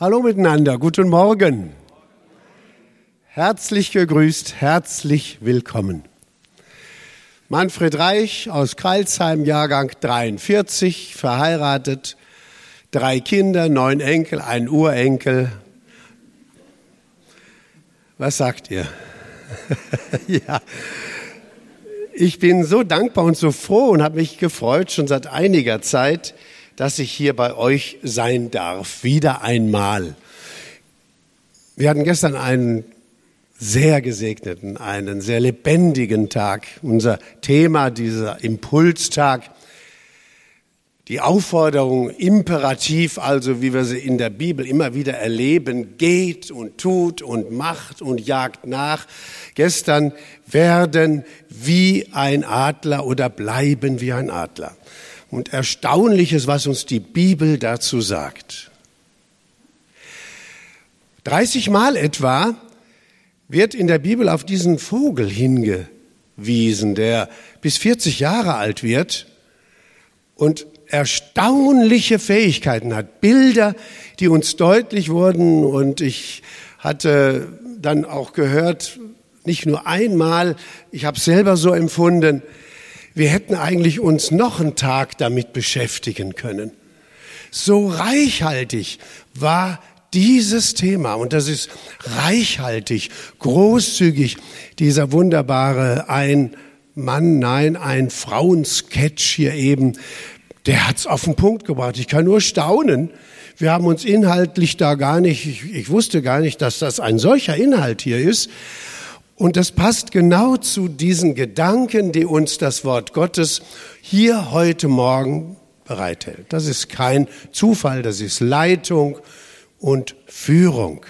Hallo miteinander, guten Morgen. Herzlich gegrüßt, herzlich willkommen. Manfred Reich aus Kreilsheim, Jahrgang 43, verheiratet, drei Kinder, neun Enkel, ein Urenkel. Was sagt ihr? ja. Ich bin so dankbar und so froh und habe mich gefreut schon seit einiger Zeit, dass ich hier bei euch sein darf, wieder einmal. Wir hatten gestern einen sehr gesegneten, einen sehr lebendigen Tag. Unser Thema, dieser Impulstag, die Aufforderung, imperativ, also wie wir sie in der Bibel immer wieder erleben, geht und tut und macht und jagt nach. Gestern werden wie ein Adler oder bleiben wie ein Adler und Erstaunliches, was uns die Bibel dazu sagt. 30 Mal etwa wird in der Bibel auf diesen Vogel hingewiesen, der bis 40 Jahre alt wird und erstaunliche Fähigkeiten hat. Bilder, die uns deutlich wurden und ich hatte dann auch gehört, nicht nur einmal, ich habe selber so empfunden, wir hätten eigentlich uns noch einen Tag damit beschäftigen können. So reichhaltig war dieses Thema und das ist reichhaltig, großzügig, dieser wunderbare ein Mann, nein, ein Frauensketch hier eben, der hat's auf den Punkt gebracht. Ich kann nur staunen. Wir haben uns inhaltlich da gar nicht, ich, ich wusste gar nicht, dass das ein solcher Inhalt hier ist. Und das passt genau zu diesen Gedanken, die uns das Wort Gottes hier heute Morgen bereithält. Das ist kein Zufall, das ist Leitung und Führung.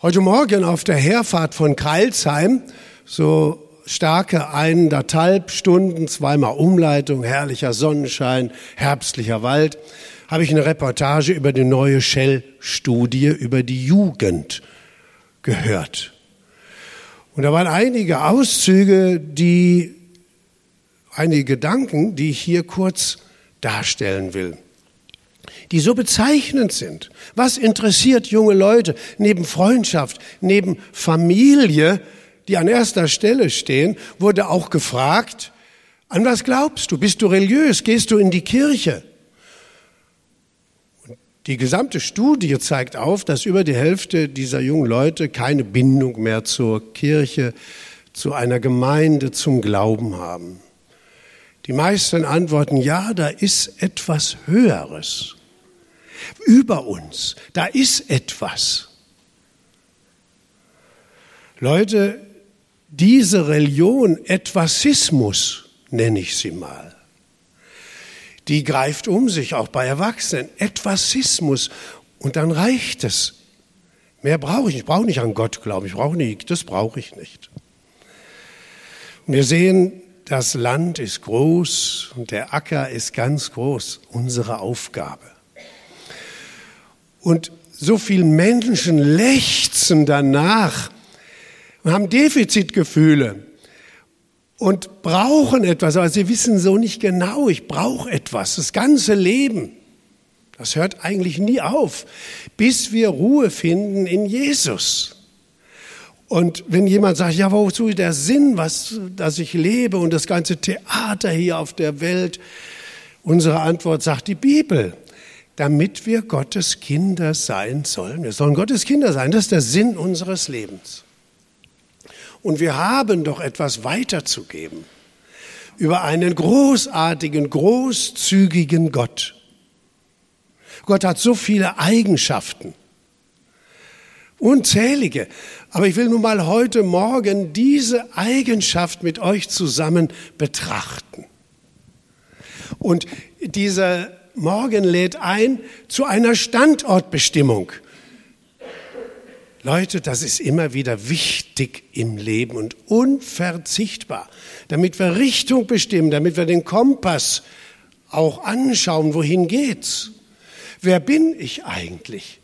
Heute Morgen auf der Herfahrt von Kreilsheim, so starke eineinhalb Stunden, zweimal Umleitung, herrlicher Sonnenschein, herbstlicher Wald, habe ich eine Reportage über die neue Shell-Studie über die Jugend gehört. Und da waren einige Auszüge, die, einige Gedanken, die ich hier kurz darstellen will, die so bezeichnend sind. Was interessiert junge Leute neben Freundschaft, neben Familie, die an erster Stelle stehen, wurde auch gefragt, an was glaubst du? Bist du religiös? Gehst du in die Kirche? Die gesamte Studie zeigt auf, dass über die Hälfte dieser jungen Leute keine Bindung mehr zur Kirche, zu einer Gemeinde, zum Glauben haben. Die meisten antworten, ja, da ist etwas Höheres über uns, da ist etwas. Leute, diese Religion, Etwasismus nenne ich sie mal, die greift um sich, auch bei Erwachsenen. Etwasismus. Und dann reicht es. Mehr brauche ich nicht. Ich brauche nicht an Gott glauben. Ich brauche nicht. Das brauche ich nicht. Und wir sehen, das Land ist groß und der Acker ist ganz groß. Unsere Aufgabe. Und so viele Menschen lechzen danach und haben Defizitgefühle und brauchen etwas, aber sie wissen so nicht genau, ich brauche etwas, das ganze Leben. Das hört eigentlich nie auf, bis wir Ruhe finden in Jesus. Und wenn jemand sagt, ja, wozu ist der Sinn, was, dass ich lebe und das ganze Theater hier auf der Welt? Unsere Antwort sagt die Bibel, damit wir Gottes Kinder sein sollen. Wir sollen Gottes Kinder sein. Das ist der Sinn unseres Lebens. Und wir haben doch etwas weiterzugeben über einen großartigen, großzügigen Gott. Gott hat so viele Eigenschaften, unzählige. Aber ich will nun mal heute Morgen diese Eigenschaft mit euch zusammen betrachten. Und dieser Morgen lädt ein zu einer Standortbestimmung. Leute, das ist immer wieder wichtig im Leben und unverzichtbar, damit wir Richtung bestimmen, damit wir den Kompass auch anschauen, wohin geht's? Wer bin ich eigentlich?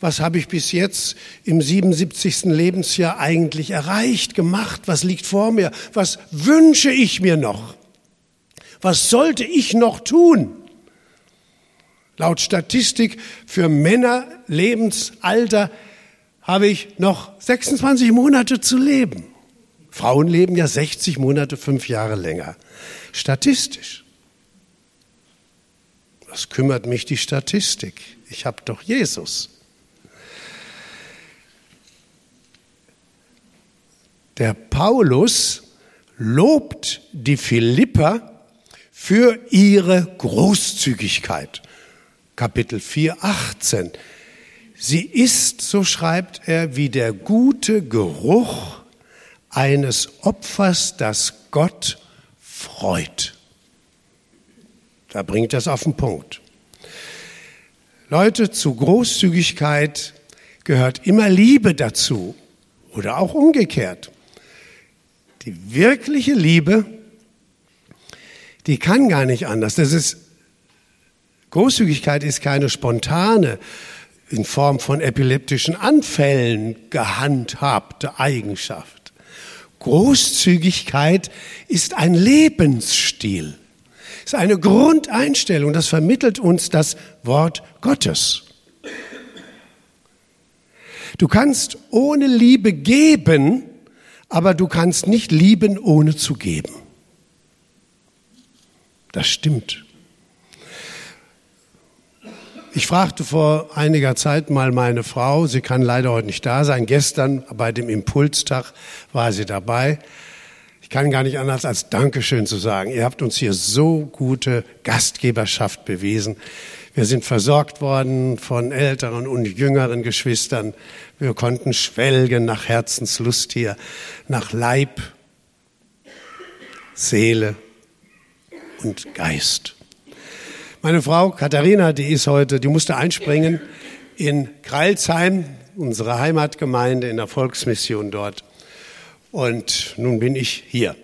Was habe ich bis jetzt im 77. Lebensjahr eigentlich erreicht, gemacht? Was liegt vor mir? Was wünsche ich mir noch? Was sollte ich noch tun? Laut Statistik für Männer Lebensalter habe ich noch 26 Monate zu leben. Frauen leben ja 60 Monate, fünf Jahre länger. Statistisch. Was kümmert mich die Statistik? Ich habe doch Jesus. Der Paulus lobt die Philipper für ihre Großzügigkeit. Kapitel 4, 18. Sie ist, so schreibt er, wie der gute Geruch eines Opfers, das Gott freut. Da bringt das auf den Punkt. Leute, zu Großzügigkeit gehört immer Liebe dazu oder auch umgekehrt. Die wirkliche Liebe, die kann gar nicht anders. Das ist, Großzügigkeit ist keine spontane, in Form von epileptischen Anfällen gehandhabte Eigenschaft. Großzügigkeit ist ein Lebensstil, ist eine Grundeinstellung, das vermittelt uns das Wort Gottes. Du kannst ohne Liebe geben, aber du kannst nicht lieben, ohne zu geben. Das stimmt. Ich fragte vor einiger Zeit mal meine Frau, sie kann leider heute nicht da sein, gestern bei dem Impulstag war sie dabei. Ich kann gar nicht anders als Dankeschön zu sagen. Ihr habt uns hier so gute Gastgeberschaft bewiesen. Wir sind versorgt worden von älteren und jüngeren Geschwistern. Wir konnten schwelgen nach Herzenslust hier, nach Leib, Seele und Geist. Meine Frau Katharina, die ist heute, die musste einspringen in Kreilsheim, unsere Heimatgemeinde in der Volksmission dort. Und nun bin ich hier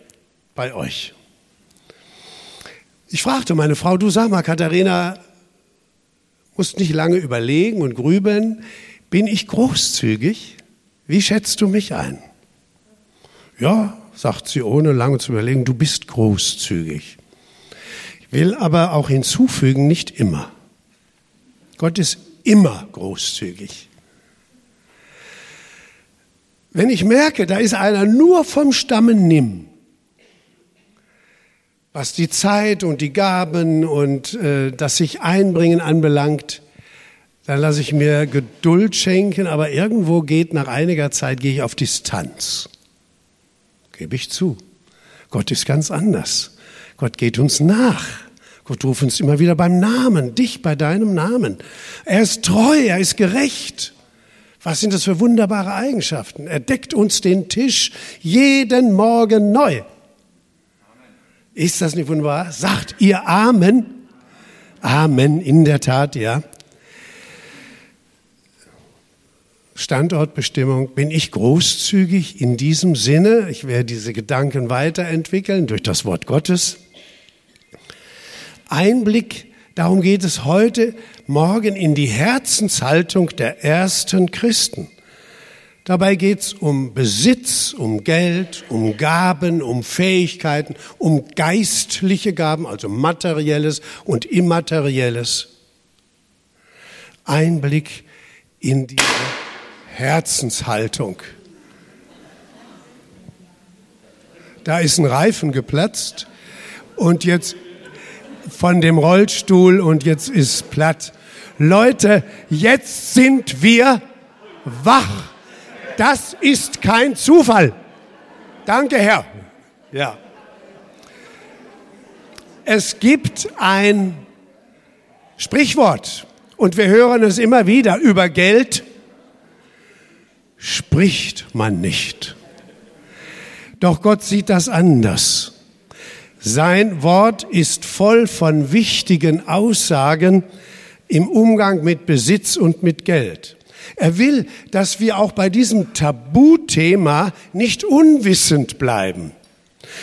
bei euch. Ich fragte meine Frau, du sag mal, Katharina, musst nicht lange überlegen und grübeln. Bin ich großzügig? Wie schätzt du mich ein? Ja, sagt sie ohne lange zu überlegen, du bist großzügig will aber auch hinzufügen, nicht immer. Gott ist immer großzügig. Wenn ich merke, da ist einer nur vom Stamme nimm, was die Zeit und die Gaben und äh, das sich einbringen anbelangt, dann lasse ich mir Geduld schenken, aber irgendwo geht nach einiger Zeit gehe ich auf Distanz. Gebe ich zu. Gott ist ganz anders. Gott geht uns nach. Gott ruft uns immer wieder beim Namen, dich bei deinem Namen. Er ist treu, er ist gerecht. Was sind das für wunderbare Eigenschaften? Er deckt uns den Tisch jeden Morgen neu. Ist das nicht wunderbar? Sagt ihr Amen? Amen, in der Tat, ja. Standortbestimmung, bin ich großzügig in diesem Sinne? Ich werde diese Gedanken weiterentwickeln durch das Wort Gottes. Einblick, darum geht es heute Morgen in die Herzenshaltung der ersten Christen. Dabei geht es um Besitz, um Geld, um Gaben, um Fähigkeiten, um geistliche Gaben, also materielles und immaterielles. Einblick in diese Herzenshaltung. Da ist ein Reifen geplatzt und jetzt von dem Rollstuhl und jetzt ist platt. Leute, jetzt sind wir wach. Das ist kein Zufall. Danke, Herr. Ja. Es gibt ein Sprichwort und wir hören es immer wieder über Geld spricht man nicht. Doch Gott sieht das anders. Sein Wort ist voll von wichtigen Aussagen im Umgang mit Besitz und mit Geld. Er will, dass wir auch bei diesem Tabuthema nicht unwissend bleiben,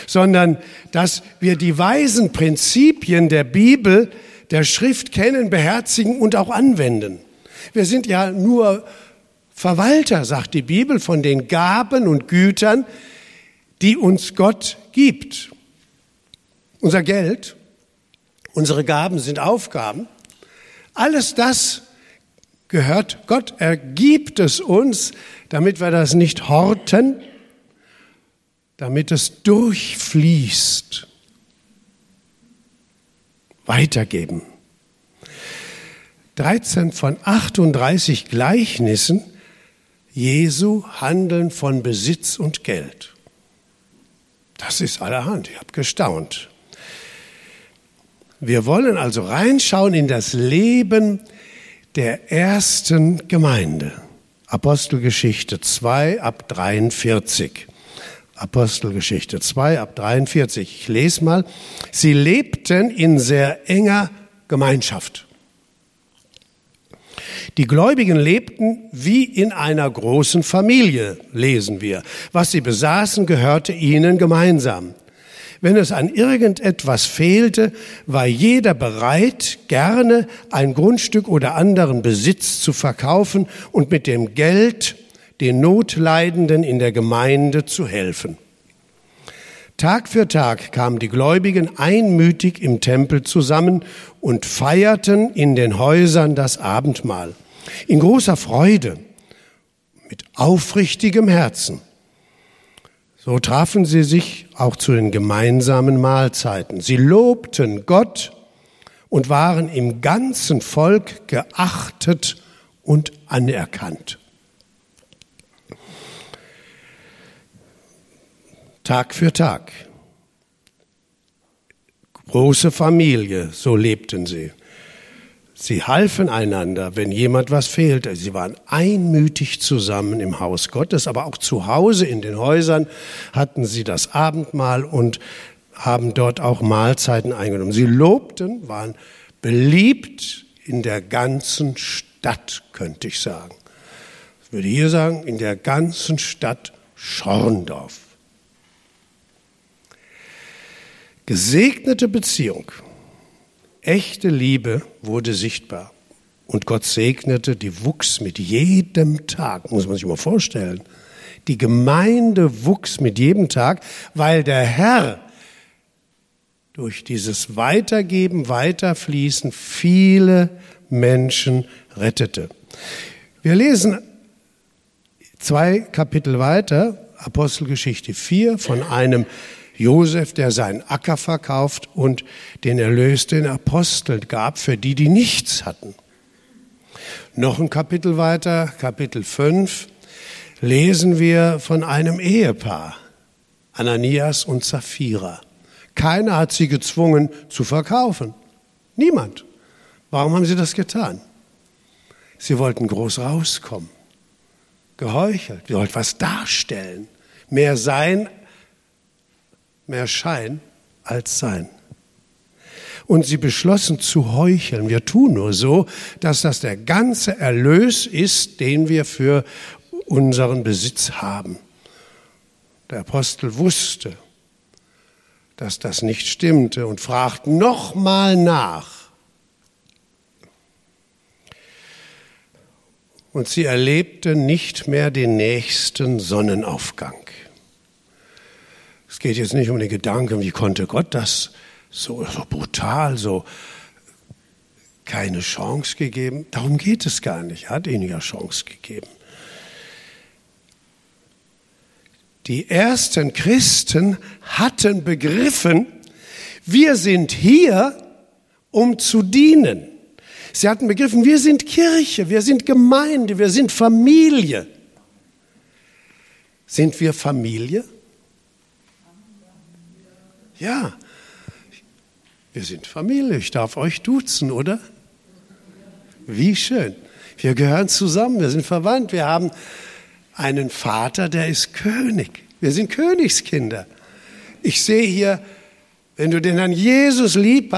sondern dass wir die weisen Prinzipien der Bibel, der Schrift kennen, beherzigen und auch anwenden. Wir sind ja nur Verwalter, sagt die Bibel, von den Gaben und Gütern, die uns Gott gibt. Unser Geld, unsere Gaben sind Aufgaben, Alles das gehört Gott. Er gibt es uns, damit wir das nicht horten, damit es durchfließt. Weitergeben. 13 von 38 Gleichnissen Jesu handeln von Besitz und Geld. Das ist allerhand. Ich habe gestaunt. Wir wollen also reinschauen in das Leben der ersten Gemeinde. Apostelgeschichte 2 ab 43. Apostelgeschichte 2 ab 43. Ich lese mal. Sie lebten in sehr enger Gemeinschaft. Die Gläubigen lebten wie in einer großen Familie, lesen wir. Was sie besaßen, gehörte ihnen gemeinsam. Wenn es an irgendetwas fehlte, war jeder bereit, gerne ein Grundstück oder anderen Besitz zu verkaufen und mit dem Geld den Notleidenden in der Gemeinde zu helfen. Tag für Tag kamen die Gläubigen einmütig im Tempel zusammen und feierten in den Häusern das Abendmahl. In großer Freude, mit aufrichtigem Herzen. So trafen sie sich auch zu den gemeinsamen Mahlzeiten. Sie lobten Gott und waren im ganzen Volk geachtet und anerkannt. Tag für Tag. Große Familie, so lebten sie. Sie halfen einander, wenn jemand was fehlte. Sie waren einmütig zusammen im Haus Gottes, aber auch zu Hause in den Häusern hatten sie das Abendmahl und haben dort auch Mahlzeiten eingenommen. Sie lobten, waren beliebt in der ganzen Stadt, könnte ich sagen. Ich würde hier sagen, in der ganzen Stadt Schorndorf. Gesegnete Beziehung Echte Liebe wurde sichtbar. Und Gott segnete, die wuchs mit jedem Tag, muss man sich mal vorstellen. Die Gemeinde wuchs mit jedem Tag, weil der Herr durch dieses Weitergeben, Weiterfließen viele Menschen rettete. Wir lesen zwei Kapitel weiter, Apostelgeschichte 4, von einem Josef, der seinen Acker verkauft und den Erlös den Aposteln gab, für die, die nichts hatten. Noch ein Kapitel weiter, Kapitel 5, lesen wir von einem Ehepaar, Ananias und Sapphira. Keiner hat sie gezwungen zu verkaufen. Niemand. Warum haben sie das getan? Sie wollten groß rauskommen. Geheuchelt. Sie wollten was darstellen. Mehr sein mehr Schein als Sein. Und sie beschlossen zu heucheln. Wir tun nur so, dass das der ganze Erlös ist, den wir für unseren Besitz haben. Der Apostel wusste, dass das nicht stimmte und fragt nochmal nach. Und sie erlebte nicht mehr den nächsten Sonnenaufgang. Es geht jetzt nicht um den Gedanken, wie konnte Gott das so, so brutal, so keine Chance gegeben. Darum geht es gar nicht. Er hat ihnen ja Chance gegeben. Die ersten Christen hatten begriffen, wir sind hier, um zu dienen. Sie hatten begriffen, wir sind Kirche, wir sind Gemeinde, wir sind Familie. Sind wir Familie? Ja, wir sind Familie. Ich darf euch duzen, oder? Wie schön. Wir gehören zusammen, wir sind verwandt. Wir haben einen Vater, der ist König. Wir sind Königskinder. Ich sehe hier, wenn du den Herrn Jesus lieb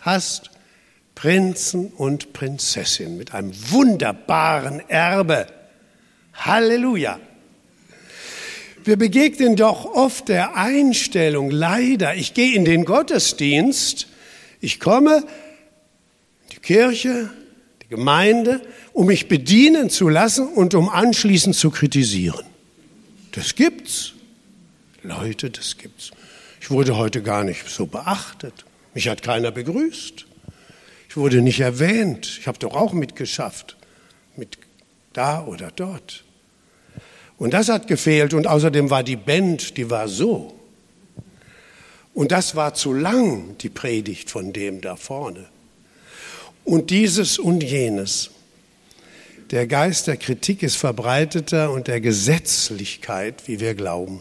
hast, Prinzen und Prinzessin mit einem wunderbaren Erbe. Halleluja. Wir begegnen doch oft der Einstellung, leider, ich gehe in den Gottesdienst, ich komme in die Kirche, die Gemeinde, um mich bedienen zu lassen und um anschließend zu kritisieren. Das gibt's. Leute, das gibt's. Ich wurde heute gar nicht so beachtet. Mich hat keiner begrüßt. Ich wurde nicht erwähnt. Ich habe doch auch mitgeschafft. Mit da oder dort. Und das hat gefehlt. Und außerdem war die Band, die war so. Und das war zu lang, die Predigt von dem da vorne. Und dieses und jenes. Der Geist der Kritik ist verbreiteter und der Gesetzlichkeit, wie wir glauben.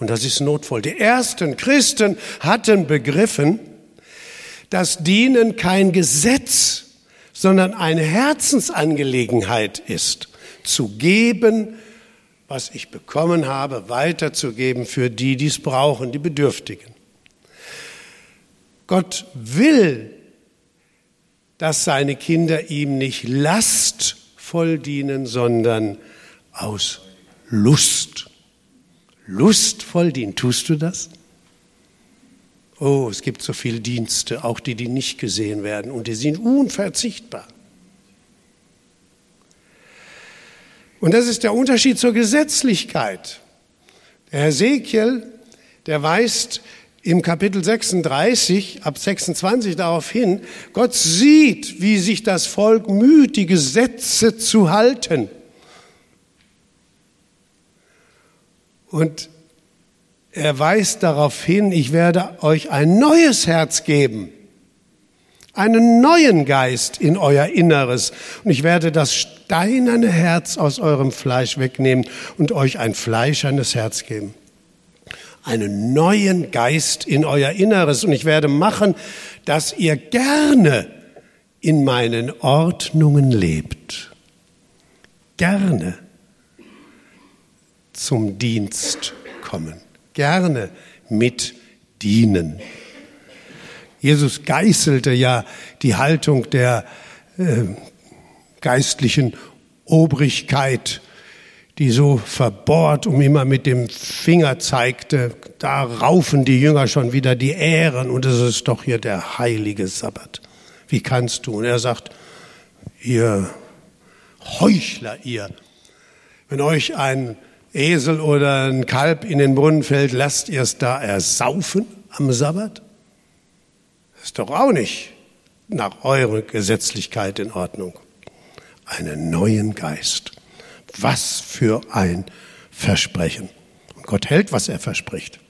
Und das ist notvoll. Die ersten Christen hatten begriffen, dass Dienen kein Gesetz, sondern eine Herzensangelegenheit ist. Zu geben, was ich bekommen habe, weiterzugeben für die, die es brauchen, die Bedürftigen. Gott will, dass seine Kinder ihm nicht lastvoll dienen, sondern aus Lust. Lustvoll dienen. Tust du das? Oh, es gibt so viele Dienste, auch die, die nicht gesehen werden, und die sind unverzichtbar. Und das ist der Unterschied zur Gesetzlichkeit. Der Hesekiel, der weist im Kapitel 36 ab 26 darauf hin, Gott sieht, wie sich das Volk müht, die Gesetze zu halten. Und er weist darauf hin, ich werde euch ein neues Herz geben, einen neuen Geist in euer Inneres. Und ich werde das steinerne Herz aus eurem Fleisch wegnehmen und euch ein fleischernes Herz geben. Einen neuen Geist in euer Inneres. Und ich werde machen, dass ihr gerne in meinen Ordnungen lebt. Gerne zum Dienst kommen gerne mit dienen. Jesus geißelte ja die Haltung der äh, geistlichen Obrigkeit, die so verbohrt um immer mit dem Finger zeigte, da raufen die Jünger schon wieder die Ähren und es ist doch hier der heilige Sabbat. Wie kannst du? Und er sagt, ihr Heuchler, ihr, wenn euch ein Esel oder ein Kalb in den Brunnen fällt, lasst ihr es da ersaufen am Sabbat? Das ist doch auch nicht nach eurer Gesetzlichkeit in Ordnung. Einen neuen Geist. Was für ein Versprechen. Und Gott hält, was er verspricht.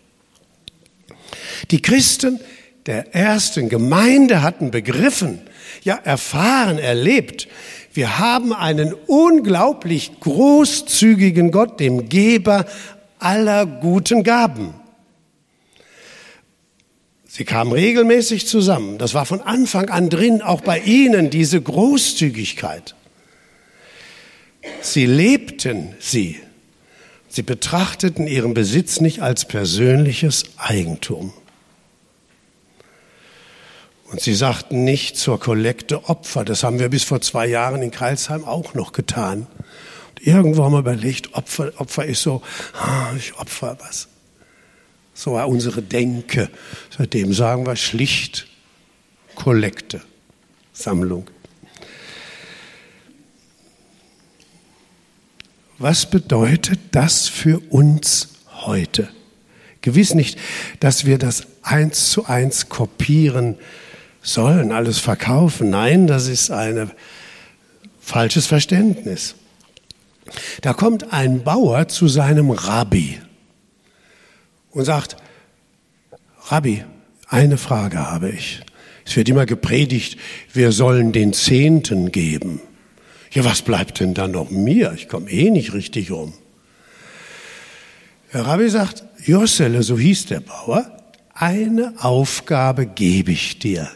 Die Christen der ersten Gemeinde hatten begriffen, ja erfahren, erlebt, wir haben einen unglaublich großzügigen Gott, dem Geber aller guten Gaben. Sie kamen regelmäßig zusammen. Das war von Anfang an drin, auch bei Ihnen, diese Großzügigkeit. Sie lebten sie. Sie betrachteten ihren Besitz nicht als persönliches Eigentum. Und sie sagten nicht zur Kollekte Opfer. Das haben wir bis vor zwei Jahren in Kreilsheim auch noch getan. Und irgendwo haben wir überlegt, Opfer, Opfer ist so, ah, ich opfer was. So war unsere Denke. Seitdem sagen wir schlicht Kollekte, Sammlung. Was bedeutet das für uns heute? Gewiss nicht, dass wir das eins zu eins kopieren, sollen alles verkaufen. Nein, das ist ein falsches Verständnis. Da kommt ein Bauer zu seinem Rabbi und sagt, Rabbi, eine Frage habe ich. Es wird immer gepredigt, wir sollen den Zehnten geben. Ja, was bleibt denn dann noch mir? Ich komme eh nicht richtig um. Der Rabbi sagt, Jossele, so hieß der Bauer, eine Aufgabe gebe ich dir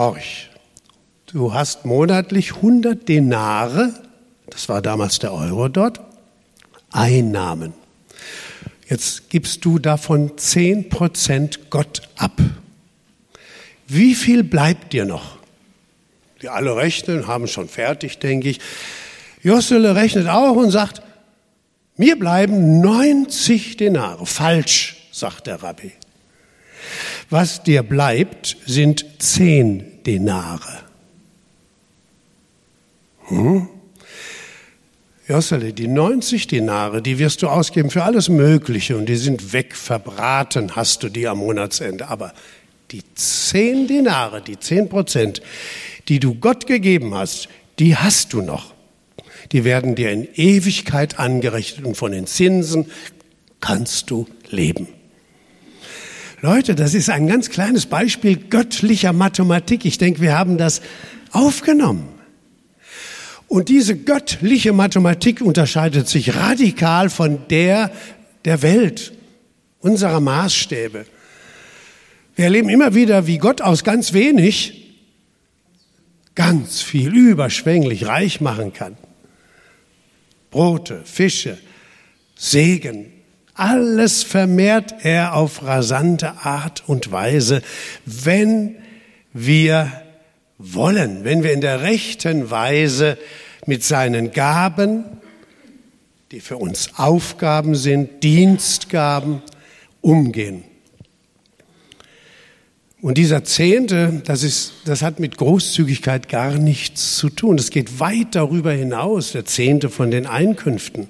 horch, du hast monatlich 100 Denare, das war damals der Euro dort, Einnahmen. Jetzt gibst du davon 10 Prozent Gott ab. Wie viel bleibt dir noch? Die alle rechnen, haben schon fertig, denke ich. Jossele rechnet auch und sagt, mir bleiben 90 Denare. Falsch, sagt der Rabbi. Was dir bleibt, sind zehn Denare. Hm? Jossele, die 90 Denare, die wirst du ausgeben für alles Mögliche und die sind weg, verbraten hast du die am Monatsende. Aber die zehn Dinare, die zehn Prozent, die du Gott gegeben hast, die hast du noch. Die werden dir in Ewigkeit angerechnet und von den Zinsen kannst du leben. Leute, das ist ein ganz kleines Beispiel göttlicher Mathematik. Ich denke, wir haben das aufgenommen. Und diese göttliche Mathematik unterscheidet sich radikal von der der Welt, unserer Maßstäbe. Wir erleben immer wieder, wie Gott aus ganz wenig ganz viel überschwänglich reich machen kann. Brote, Fische, Segen, alles vermehrt er auf rasante Art und Weise, wenn wir wollen, wenn wir in der rechten Weise mit seinen Gaben, die für uns Aufgaben sind, Dienstgaben, umgehen. Und dieser Zehnte, das, ist, das hat mit Großzügigkeit gar nichts zu tun. Es geht weit darüber hinaus, der Zehnte von den Einkünften.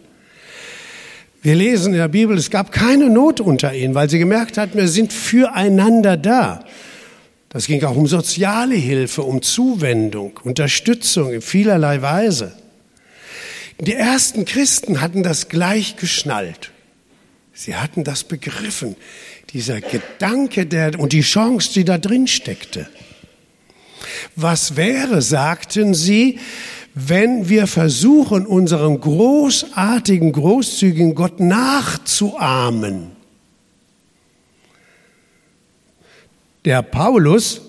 Wir lesen in der Bibel, es gab keine Not unter ihnen, weil sie gemerkt hatten, wir sind füreinander da. Das ging auch um soziale Hilfe, um Zuwendung, Unterstützung in vielerlei Weise. Die ersten Christen hatten das gleich geschnallt. Sie hatten das begriffen, dieser Gedanke der, und die Chance, die da drin steckte. Was wäre, sagten sie, wenn wir versuchen, unserem großartigen, großzügigen Gott nachzuahmen? Der Paulus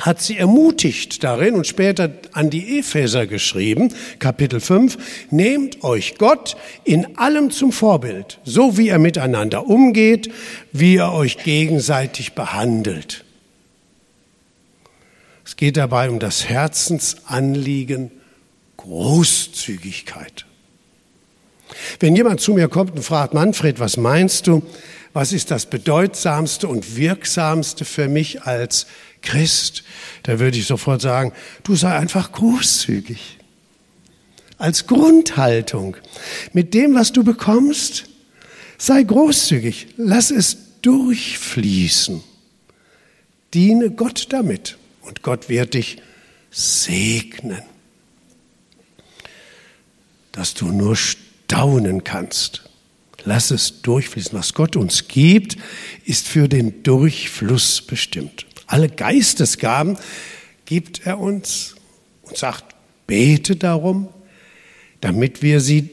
hat sie ermutigt darin und später an die Epheser geschrieben, Kapitel 5, nehmt euch Gott in allem zum Vorbild, so wie er miteinander umgeht, wie er euch gegenseitig behandelt. Es geht dabei um das Herzensanliegen Großzügigkeit. Wenn jemand zu mir kommt und fragt, Manfred, was meinst du, was ist das bedeutsamste und wirksamste für mich als Christ, da würde ich sofort sagen, du sei einfach großzügig. Als Grundhaltung. Mit dem, was du bekommst, sei großzügig. Lass es durchfließen. Diene Gott damit und Gott wird dich segnen. Dass du nur staunen kannst. Lass es durchfließen. Was Gott uns gibt, ist für den Durchfluss bestimmt. Alle Geistesgaben gibt er uns und sagt, bete darum, damit wir sie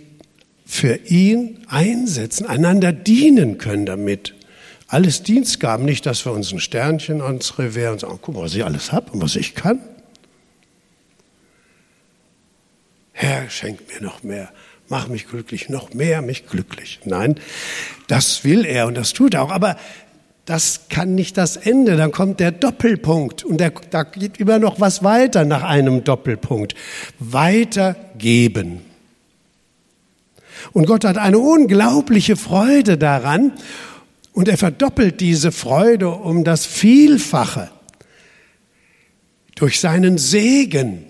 für ihn einsetzen, einander dienen können damit. Alles Dienstgaben, nicht, dass wir uns ein Sternchen ans Revers und sagen, guck mal, was ich alles habe und was ich kann. Herr, schenk mir noch mehr, mach mich glücklich, noch mehr mich glücklich. Nein, das will er und das tut er auch. Aber das kann nicht das Ende. Dann kommt der Doppelpunkt und der, da geht immer noch was weiter nach einem Doppelpunkt. Weitergeben. Und Gott hat eine unglaubliche Freude daran und er verdoppelt diese Freude um das Vielfache durch seinen Segen,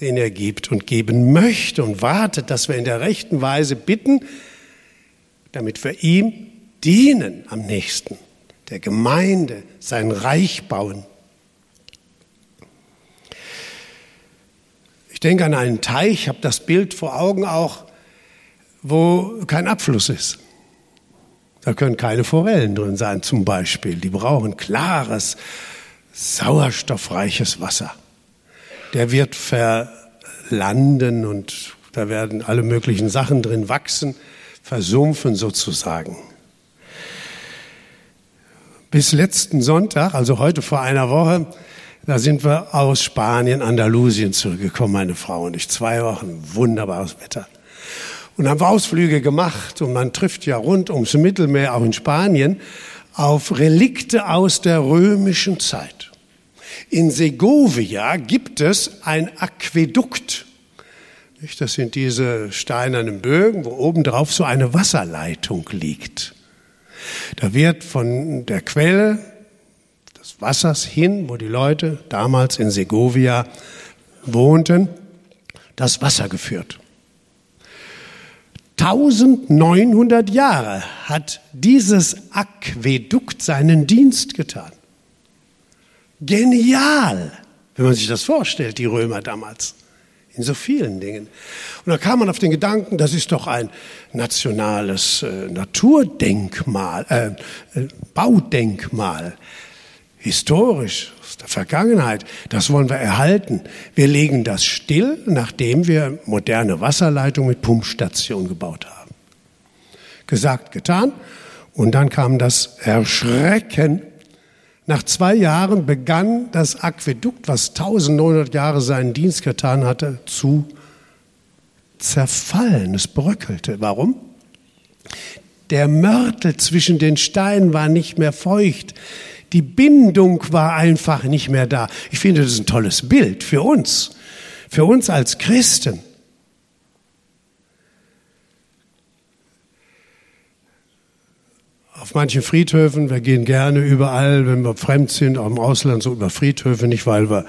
den er gibt und geben möchte und wartet, dass wir in der rechten Weise bitten, damit wir ihm dienen am nächsten der Gemeinde, sein Reich bauen. Ich denke an einen Teich, ich habe das Bild vor Augen auch, wo kein Abfluss ist. Da können keine Forellen drin sein zum Beispiel. Die brauchen klares, sauerstoffreiches Wasser. Der wird verlanden und da werden alle möglichen Sachen drin wachsen, versumpfen sozusagen. Bis letzten Sonntag, also heute vor einer Woche, da sind wir aus Spanien, Andalusien zurückgekommen, meine Frau und ich. Zwei Wochen, wunderbares Wetter. Und haben wir Ausflüge gemacht und man trifft ja rund ums Mittelmeer, auch in Spanien, auf Relikte aus der römischen Zeit. In Segovia gibt es ein Aquädukt. Das sind diese steinernen Bögen, wo obendrauf so eine Wasserleitung liegt. Da wird von der Quelle des Wassers hin, wo die Leute damals in Segovia wohnten, das Wasser geführt. 1900 Jahre hat dieses Aquädukt seinen Dienst getan. Genial, wenn man sich das vorstellt, die Römer damals. In so vielen Dingen. Und da kam man auf den Gedanken, das ist doch ein nationales äh, Naturdenkmal, äh, äh, Baudenkmal, historisch aus der Vergangenheit. Das wollen wir erhalten. Wir legen das still, nachdem wir moderne Wasserleitung mit Pumpstation gebaut haben. Gesagt, getan. Und dann kam das Erschrecken. Nach zwei Jahren begann das Aquädukt, was 1900 Jahre seinen Dienst getan hatte, zu zerfallen. Es bröckelte. Warum? Der Mörtel zwischen den Steinen war nicht mehr feucht. Die Bindung war einfach nicht mehr da. Ich finde, das ist ein tolles Bild für uns, für uns als Christen. Auf manchen Friedhöfen, wir gehen gerne überall, wenn wir fremd sind, auch im Ausland, so über Friedhöfe, nicht weil wir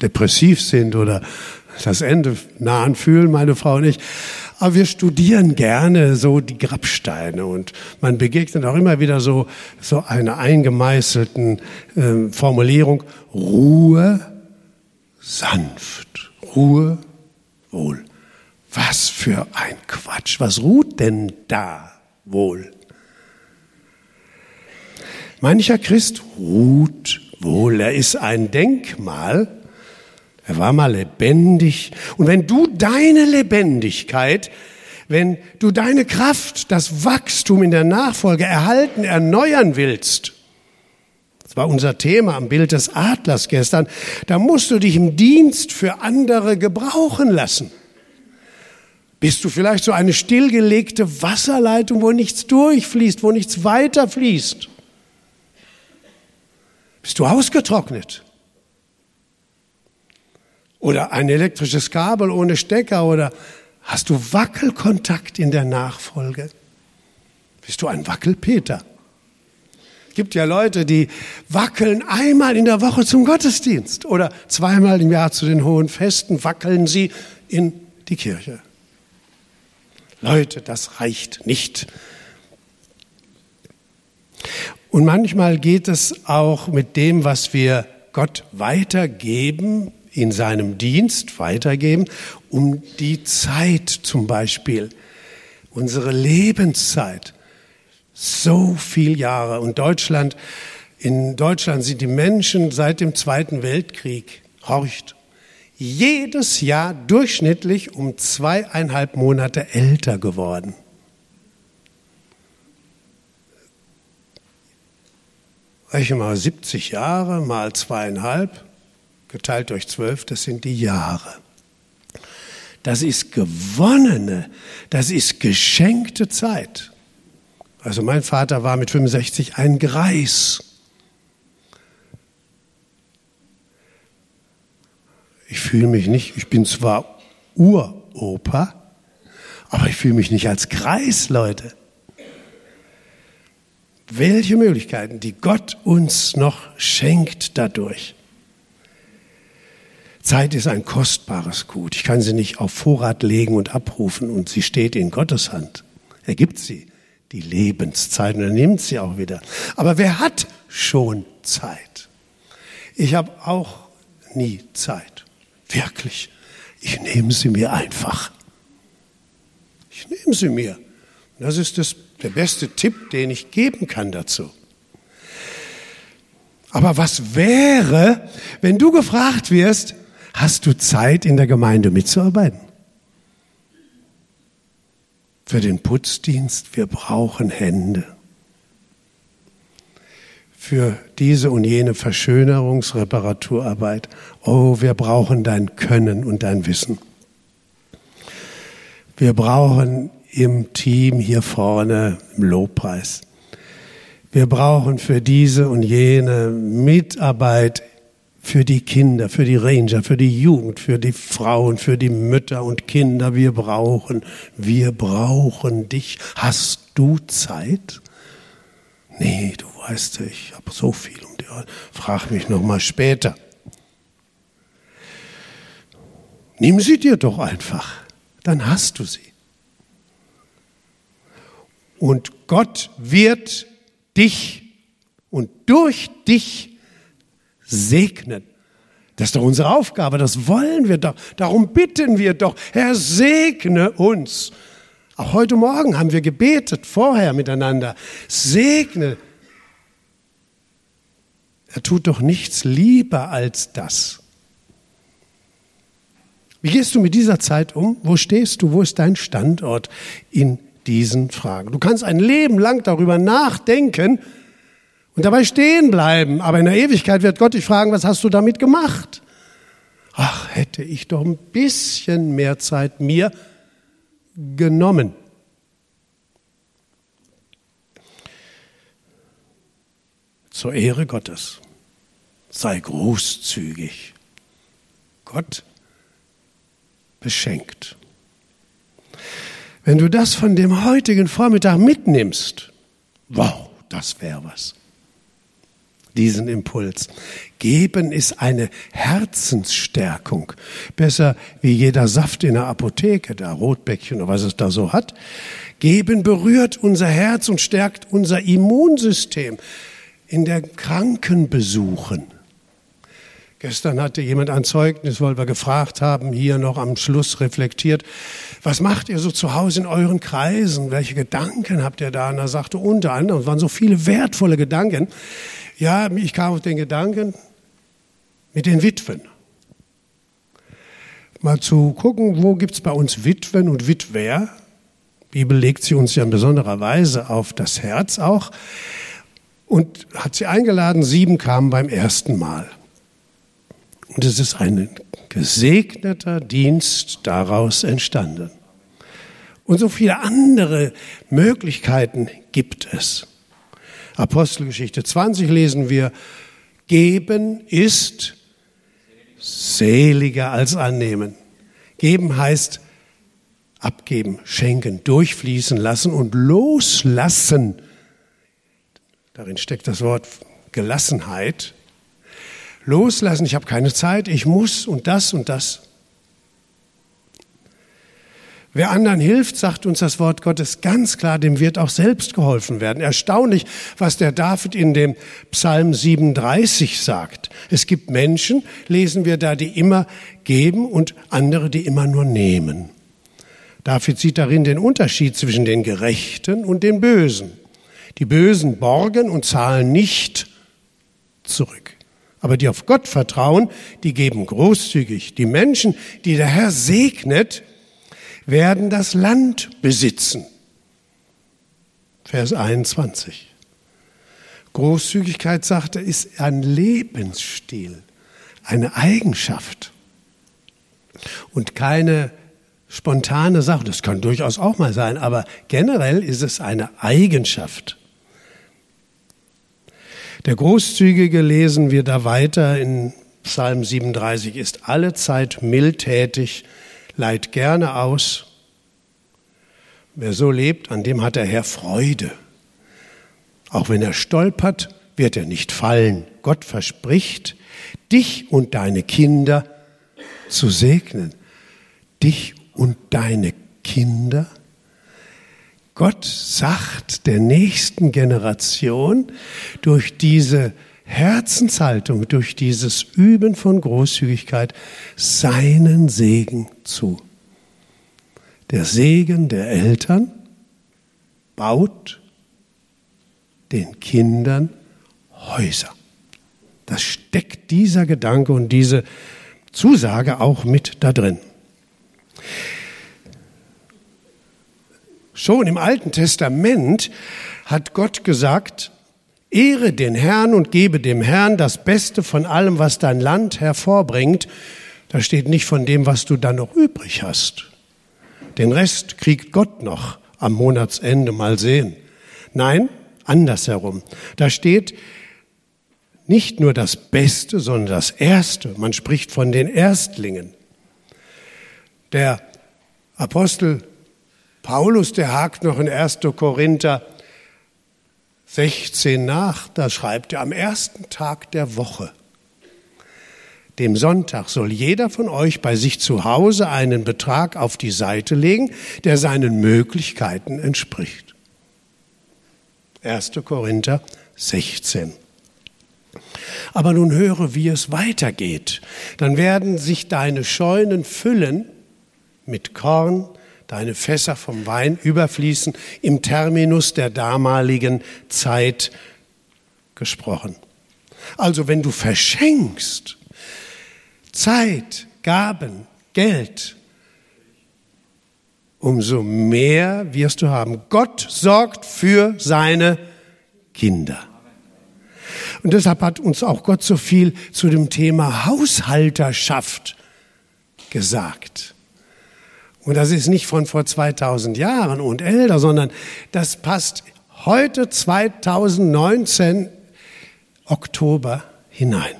depressiv sind oder das Ende nahen fühlen, meine Frau und ich. Aber wir studieren gerne so die Grabsteine und man begegnet auch immer wieder so, so einer eingemeißelten äh, Formulierung, Ruhe, sanft, Ruhe, wohl. Was für ein Quatsch. Was ruht denn da? wohl. Mancher Christ ruht wohl, er ist ein Denkmal, er war mal lebendig. Und wenn du deine Lebendigkeit, wenn du deine Kraft, das Wachstum in der Nachfolge erhalten, erneuern willst, das war unser Thema am Bild des Adlers gestern, da musst du dich im Dienst für andere gebrauchen lassen. Bist du vielleicht so eine stillgelegte Wasserleitung, wo nichts durchfließt, wo nichts weiterfließt? Bist du ausgetrocknet? Oder ein elektrisches Kabel ohne Stecker oder hast du Wackelkontakt in der Nachfolge? Bist du ein Wackelpeter? Es gibt ja Leute, die wackeln einmal in der Woche zum Gottesdienst oder zweimal im Jahr zu den hohen Festen wackeln sie in die Kirche. Leute, das reicht nicht. Und manchmal geht es auch mit dem, was wir Gott weitergeben, in seinem Dienst weitergeben, um die Zeit zum Beispiel, unsere Lebenszeit. So viel Jahre. Und Deutschland, in Deutschland sind die Menschen seit dem Zweiten Weltkrieg, horcht, jedes Jahr durchschnittlich um zweieinhalb Monate älter geworden. Rechne mal 70 Jahre mal zweieinhalb, geteilt durch zwölf, das sind die Jahre. Das ist gewonnene, das ist geschenkte Zeit. Also mein Vater war mit 65 ein Greis. Ich fühle mich nicht, ich bin zwar Uropa, aber ich fühle mich nicht als Kreis, Leute. Welche Möglichkeiten, die Gott uns noch schenkt dadurch. Zeit ist ein kostbares Gut. Ich kann sie nicht auf Vorrat legen und abrufen und sie steht in Gottes Hand. Er gibt sie, die Lebenszeit, und er nimmt sie auch wieder. Aber wer hat schon Zeit? Ich habe auch nie Zeit. Wirklich. Ich nehme sie mir einfach. Ich nehme sie mir. Das ist das, der beste Tipp, den ich geben kann dazu. Aber was wäre, wenn du gefragt wirst, hast du Zeit in der Gemeinde mitzuarbeiten? Für den Putzdienst, wir brauchen Hände für diese und jene Verschönerungsreparaturarbeit. Oh, wir brauchen dein Können und dein Wissen. Wir brauchen im Team hier vorne im Lobpreis. Wir brauchen für diese und jene Mitarbeit für die Kinder, für die Ranger, für die Jugend, für die Frauen, für die Mütter und Kinder. Wir brauchen, wir brauchen dich. Hast du Zeit? Nee, du weißt, ich habe so viel um die Ohren. Frag mich noch mal später. Nimm sie dir doch einfach, dann hast du sie. Und Gott wird dich und durch dich segnen. Das ist doch unsere Aufgabe, das wollen wir doch. Darum bitten wir doch, Herr, segne uns. Auch heute Morgen haben wir gebetet, vorher miteinander. Segne. Er tut doch nichts lieber als das. Wie gehst du mit dieser Zeit um? Wo stehst du? Wo ist dein Standort in diesen Fragen? Du kannst ein Leben lang darüber nachdenken, und dabei stehen bleiben. Aber in der Ewigkeit wird Gott dich fragen, was hast du damit gemacht? Ach, hätte ich doch ein bisschen mehr Zeit mir genommen. Zur Ehre Gottes. Sei großzügig. Gott beschenkt. Wenn du das von dem heutigen Vormittag mitnimmst, wow, das wäre was diesen Impuls. Geben ist eine Herzensstärkung. Besser wie jeder Saft in der Apotheke, der Rotbäckchen oder was es da so hat. Geben berührt unser Herz und stärkt unser Immunsystem in der Krankenbesuchen. Gestern hatte jemand ein Zeugnis, weil wir gefragt haben, hier noch am Schluss reflektiert, was macht ihr so zu Hause in euren Kreisen? Welche Gedanken habt ihr da? Und er sagte unter anderem, es waren so viele wertvolle Gedanken. Ja, ich kam auf den Gedanken, mit den Witwen. Mal zu gucken, wo gibt es bei uns Witwen und Witwer. Die Bibel legt sie uns ja in besonderer Weise auf das Herz auch. Und hat sie eingeladen, sieben kamen beim ersten Mal. Und es ist ein gesegneter Dienst daraus entstanden. Und so viele andere Möglichkeiten gibt es. Apostelgeschichte 20 lesen wir, geben ist seliger als annehmen. Geben heißt abgeben, schenken, durchfließen lassen und loslassen. Darin steckt das Wort Gelassenheit. Loslassen, ich habe keine Zeit, ich muss und das und das. Wer anderen hilft, sagt uns das Wort Gottes ganz klar, dem wird auch selbst geholfen werden. Erstaunlich, was der David in dem Psalm 37 sagt. Es gibt Menschen, lesen wir da, die immer geben und andere, die immer nur nehmen. David sieht darin den Unterschied zwischen den Gerechten und den Bösen. Die Bösen borgen und zahlen nicht zurück. Aber die auf Gott vertrauen, die geben großzügig. Die Menschen, die der Herr segnet, werden das Land besitzen. Vers 21. Großzügigkeit, sagte, ist ein Lebensstil, eine Eigenschaft und keine spontane Sache. Das kann durchaus auch mal sein, aber generell ist es eine Eigenschaft. Der Großzügige lesen wir da weiter in Psalm 37, ist alle Zeit mildtätig, leiht gerne aus. Wer so lebt, an dem hat der Herr Freude. Auch wenn er stolpert, wird er nicht fallen. Gott verspricht, dich und deine Kinder zu segnen. Dich und deine Kinder. Gott sagt der nächsten Generation durch diese Herzenshaltung, durch dieses Üben von Großzügigkeit seinen Segen zu. Der Segen der Eltern baut den Kindern Häuser. Das steckt dieser Gedanke und diese Zusage auch mit da drin. Schon im Alten Testament hat Gott gesagt, Ehre den Herrn und gebe dem Herrn das Beste von allem, was dein Land hervorbringt. Da steht nicht von dem, was du dann noch übrig hast. Den Rest kriegt Gott noch am Monatsende mal sehen. Nein, andersherum. Da steht nicht nur das Beste, sondern das Erste. Man spricht von den Erstlingen. Der Apostel Paulus, der hakt noch in 1. Korinther 16 nach, da schreibt er am ersten Tag der Woche, dem Sonntag, soll jeder von euch bei sich zu Hause einen Betrag auf die Seite legen, der seinen Möglichkeiten entspricht. 1. Korinther 16. Aber nun höre, wie es weitergeht. Dann werden sich deine Scheunen füllen mit Korn, deine Fässer vom Wein überfließen, im Terminus der damaligen Zeit gesprochen. Also wenn du verschenkst, Zeit, Gaben, Geld, umso mehr wirst du haben. Gott sorgt für seine Kinder. Und deshalb hat uns auch Gott so viel zu dem Thema Haushalterschaft gesagt. Und das ist nicht von vor 2000 Jahren und älter, sondern das passt heute 2019 Oktober hinein.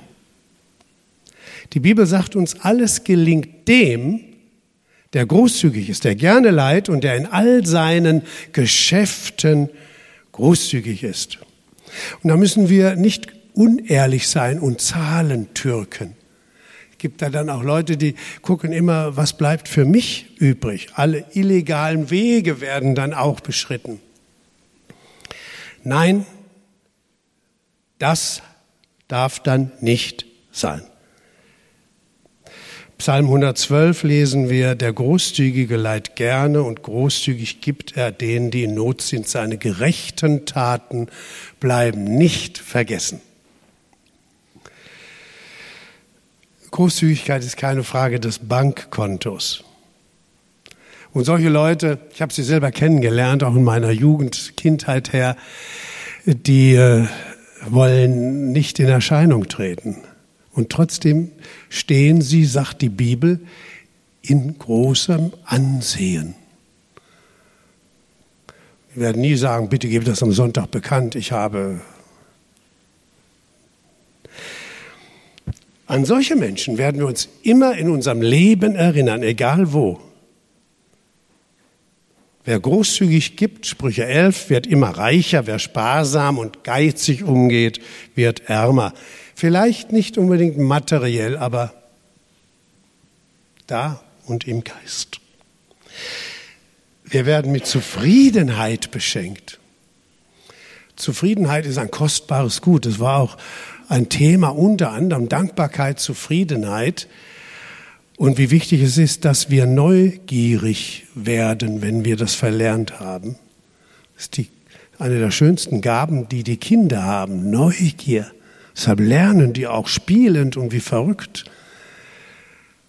Die Bibel sagt uns, alles gelingt dem, der großzügig ist, der gerne leiht und der in all seinen Geschäften großzügig ist. Und da müssen wir nicht unehrlich sein und Zahlen türken gibt da dann auch Leute, die gucken immer, was bleibt für mich übrig. Alle illegalen Wege werden dann auch beschritten. Nein, das darf dann nicht sein. Psalm 112 lesen wir, der Großzügige leiht gerne und großzügig gibt er denen, die in Not sind. Seine gerechten Taten bleiben nicht vergessen. Großzügigkeit ist keine Frage des Bankkontos. Und solche Leute, ich habe sie selber kennengelernt, auch in meiner Jugend, Kindheit her, die äh, wollen nicht in Erscheinung treten. Und trotzdem stehen sie, sagt die Bibel, in großem Ansehen. Wir werden nie sagen, bitte gebe das am Sonntag bekannt, ich habe An solche Menschen werden wir uns immer in unserem Leben erinnern, egal wo. Wer großzügig gibt, Sprüche 11, wird immer reicher. Wer sparsam und geizig umgeht, wird ärmer. Vielleicht nicht unbedingt materiell, aber da und im Geist. Wir werden mit Zufriedenheit beschenkt. Zufriedenheit ist ein kostbares Gut. Es war auch ein Thema unter anderem Dankbarkeit, Zufriedenheit und wie wichtig es ist, dass wir neugierig werden, wenn wir das verlernt haben. Das ist die, eine der schönsten Gaben, die die Kinder haben, Neugier. Deshalb lernen die auch spielend und wie verrückt.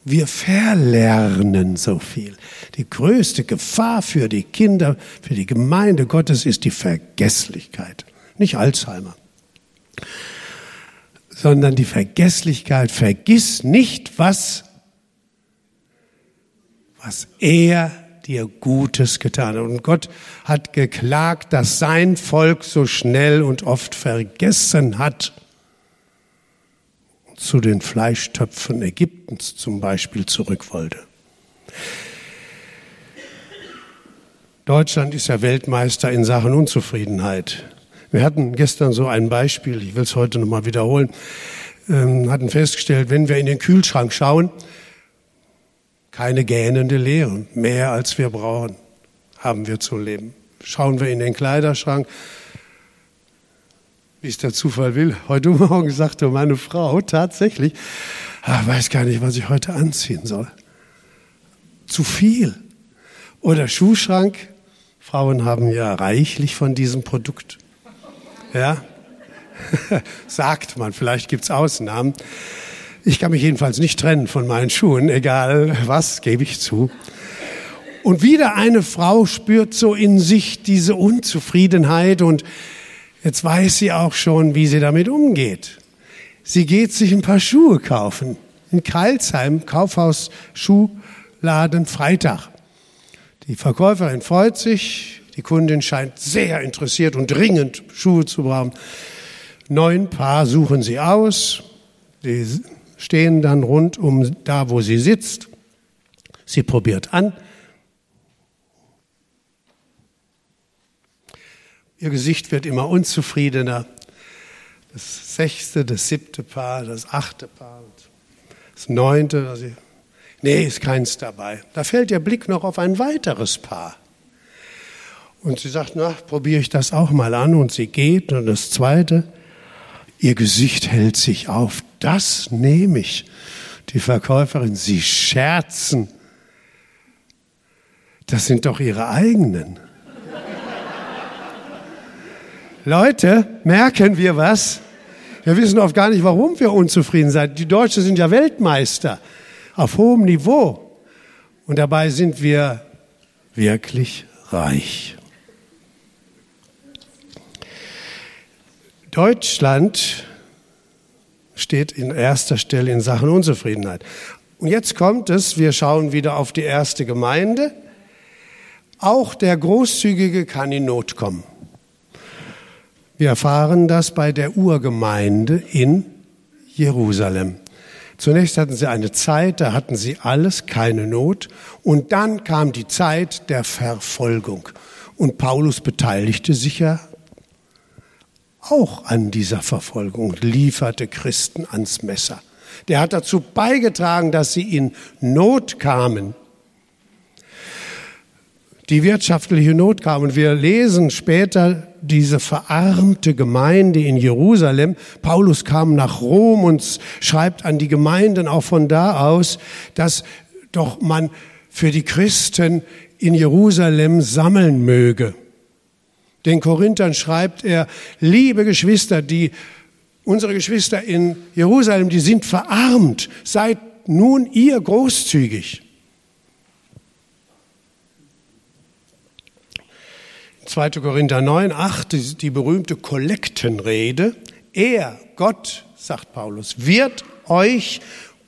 Wir verlernen so viel. Die größte Gefahr für die Kinder, für die Gemeinde Gottes ist die Vergesslichkeit, nicht Alzheimer sondern die Vergesslichkeit. Vergiss nicht, was, was er dir Gutes getan hat. Und Gott hat geklagt, dass sein Volk so schnell und oft vergessen hat, zu den Fleischtöpfen Ägyptens zum Beispiel zurück wollte. Deutschland ist ja Weltmeister in Sachen Unzufriedenheit. Wir hatten gestern so ein Beispiel, ich will es heute nochmal wiederholen, ähm, hatten festgestellt, wenn wir in den Kühlschrank schauen, keine gähnende Leere, mehr als wir brauchen, haben wir zu leben. Schauen wir in den Kleiderschrank, wie es der Zufall will. Heute Morgen sagte meine Frau tatsächlich, ach, weiß gar nicht, was ich heute anziehen soll. Zu viel. Oder Schuhschrank. Frauen haben ja reichlich von diesem Produkt. Ja? Sagt man, vielleicht gibt's Ausnahmen. Ich kann mich jedenfalls nicht trennen von meinen Schuhen, egal was, gebe ich zu. Und wieder eine Frau spürt so in sich diese Unzufriedenheit und jetzt weiß sie auch schon, wie sie damit umgeht. Sie geht sich ein paar Schuhe kaufen. In Kreilsheim, Kaufhaus, Schuhladen, Freitag. Die Verkäuferin freut sich, die Kundin scheint sehr interessiert und dringend Schuhe zu brauchen. Neun Paar suchen sie aus. Die stehen dann rund um da, wo sie sitzt. Sie probiert an. Ihr Gesicht wird immer unzufriedener. Das sechste, das siebte Paar, das achte Paar, das neunte. Also nee, ist keins dabei. Da fällt ihr Blick noch auf ein weiteres Paar. Und sie sagt, na, probiere ich das auch mal an. Und sie geht. Und das zweite, Ihr Gesicht hält sich auf. Das nehme ich. Die Verkäuferin, Sie scherzen. Das sind doch Ihre eigenen. Leute, merken wir was? Wir wissen oft gar nicht, warum wir unzufrieden sind. Die Deutschen sind ja Weltmeister auf hohem Niveau. Und dabei sind wir wirklich reich. Deutschland steht in erster Stelle in Sachen Unzufriedenheit. Und jetzt kommt es, wir schauen wieder auf die erste Gemeinde. Auch der Großzügige kann in Not kommen. Wir erfahren das bei der Urgemeinde in Jerusalem. Zunächst hatten sie eine Zeit, da hatten sie alles, keine Not. Und dann kam die Zeit der Verfolgung. Und Paulus beteiligte sich ja auch an dieser Verfolgung, lieferte Christen ans Messer. Der hat dazu beigetragen, dass sie in Not kamen. Die wirtschaftliche Not kam. Und wir lesen später diese verarmte Gemeinde in Jerusalem. Paulus kam nach Rom und schreibt an die Gemeinden auch von da aus, dass doch man für die Christen in Jerusalem sammeln möge. Den Korinthern schreibt er, liebe Geschwister, die, unsere Geschwister in Jerusalem, die sind verarmt, seid nun ihr großzügig. 2. Korinther 9, 8, die, berühmte Kollektenrede. Er, Gott, sagt Paulus, wird euch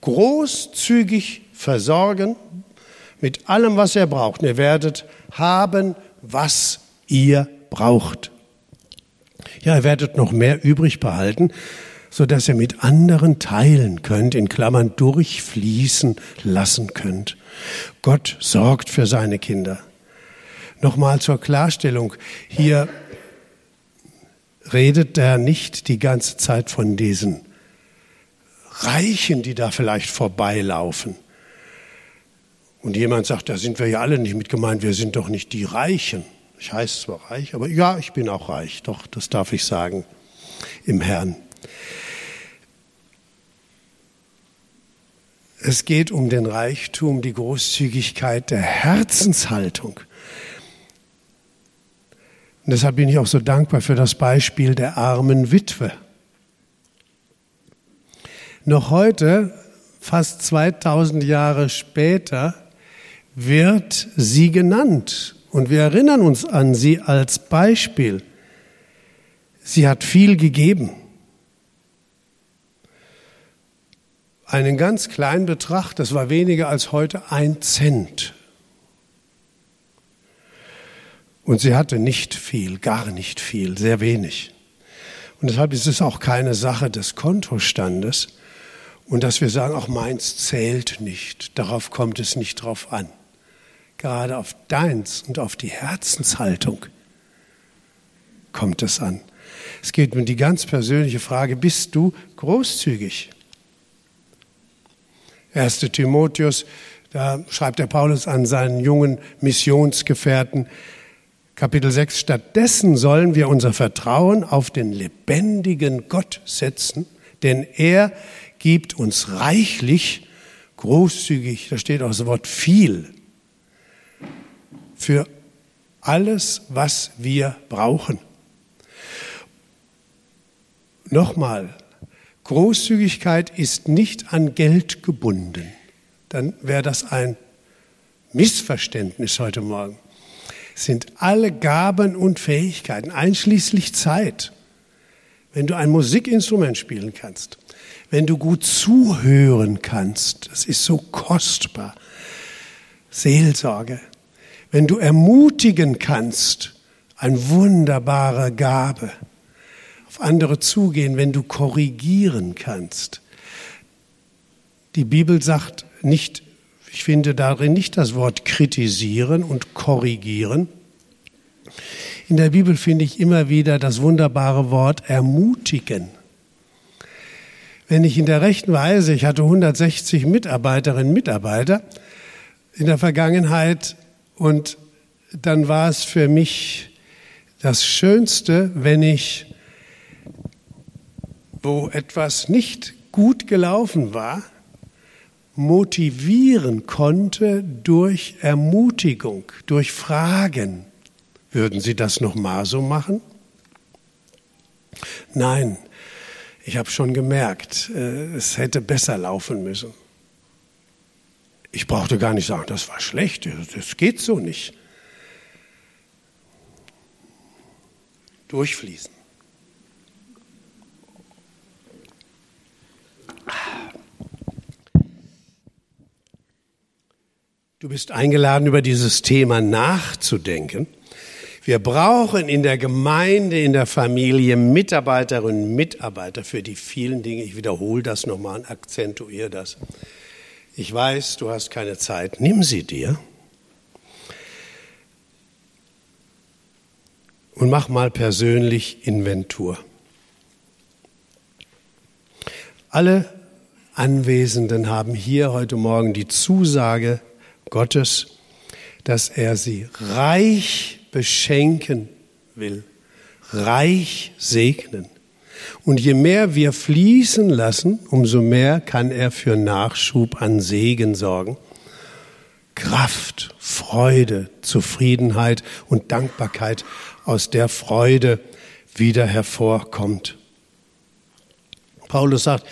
großzügig versorgen mit allem, was ihr braucht. Ihr werdet haben, was ihr braucht. Ja, ihr werdet noch mehr übrig behalten, so dass ihr mit anderen teilen könnt, in Klammern durchfließen lassen könnt. Gott sorgt für seine Kinder. Nochmal zur Klarstellung. Hier redet er nicht die ganze Zeit von diesen Reichen, die da vielleicht vorbeilaufen. Und jemand sagt, da sind wir ja alle nicht mit gemeint, wir sind doch nicht die Reichen. Ich heiße zwar reich, aber ja, ich bin auch reich. Doch, das darf ich sagen im Herrn. Es geht um den Reichtum, die Großzügigkeit der Herzenshaltung. Und deshalb bin ich auch so dankbar für das Beispiel der armen Witwe. Noch heute, fast 2000 Jahre später, wird sie genannt. Und wir erinnern uns an sie als Beispiel. Sie hat viel gegeben. Einen ganz kleinen Betrag, das war weniger als heute ein Cent. Und sie hatte nicht viel, gar nicht viel, sehr wenig. Und deshalb ist es auch keine Sache des Kontostandes und dass wir sagen, auch meins zählt nicht. Darauf kommt es nicht drauf an. Gerade auf deins und auf die Herzenshaltung kommt es an. Es geht um die ganz persönliche Frage, bist du großzügig? 1. Timotheus, da schreibt der Paulus an seinen jungen Missionsgefährten, Kapitel 6, stattdessen sollen wir unser Vertrauen auf den lebendigen Gott setzen, denn er gibt uns reichlich, großzügig, da steht auch das Wort viel, für alles, was wir brauchen. Nochmal, Großzügigkeit ist nicht an Geld gebunden. Dann wäre das ein Missverständnis heute Morgen sind alle Gaben und Fähigkeiten, einschließlich Zeit. Wenn du ein Musikinstrument spielen kannst, wenn du gut zuhören kannst, das ist so kostbar. Seelsorge. Wenn du ermutigen kannst, eine wunderbare Gabe. Auf andere zugehen, wenn du korrigieren kannst. Die Bibel sagt nicht ich finde darin nicht das Wort kritisieren und korrigieren. In der Bibel finde ich immer wieder das wunderbare Wort ermutigen. Wenn ich in der rechten Weise, ich hatte 160 Mitarbeiterinnen und Mitarbeiter in der Vergangenheit und dann war es für mich das Schönste, wenn ich wo etwas nicht gut gelaufen war, motivieren konnte durch Ermutigung, durch Fragen. Würden Sie das noch mal so machen? Nein, ich habe schon gemerkt, äh, es hätte besser laufen müssen. Ich brauchte gar nicht sagen, das war schlecht, das geht so nicht. Durchfließen. Du bist eingeladen, über dieses Thema nachzudenken. Wir brauchen in der Gemeinde, in der Familie Mitarbeiterinnen und Mitarbeiter für die vielen Dinge. Ich wiederhole das nochmal und akzentuiere das. Ich weiß, du hast keine Zeit. Nimm sie dir und mach mal persönlich Inventur. Alle Anwesenden haben hier heute Morgen die Zusage Gottes, dass er sie reich beschenken will, reich segnen. Und je mehr wir fließen lassen, umso mehr kann er für Nachschub an Segen sorgen. Kraft, Freude, Zufriedenheit und Dankbarkeit, aus der Freude wieder hervorkommt. Paulus sagt,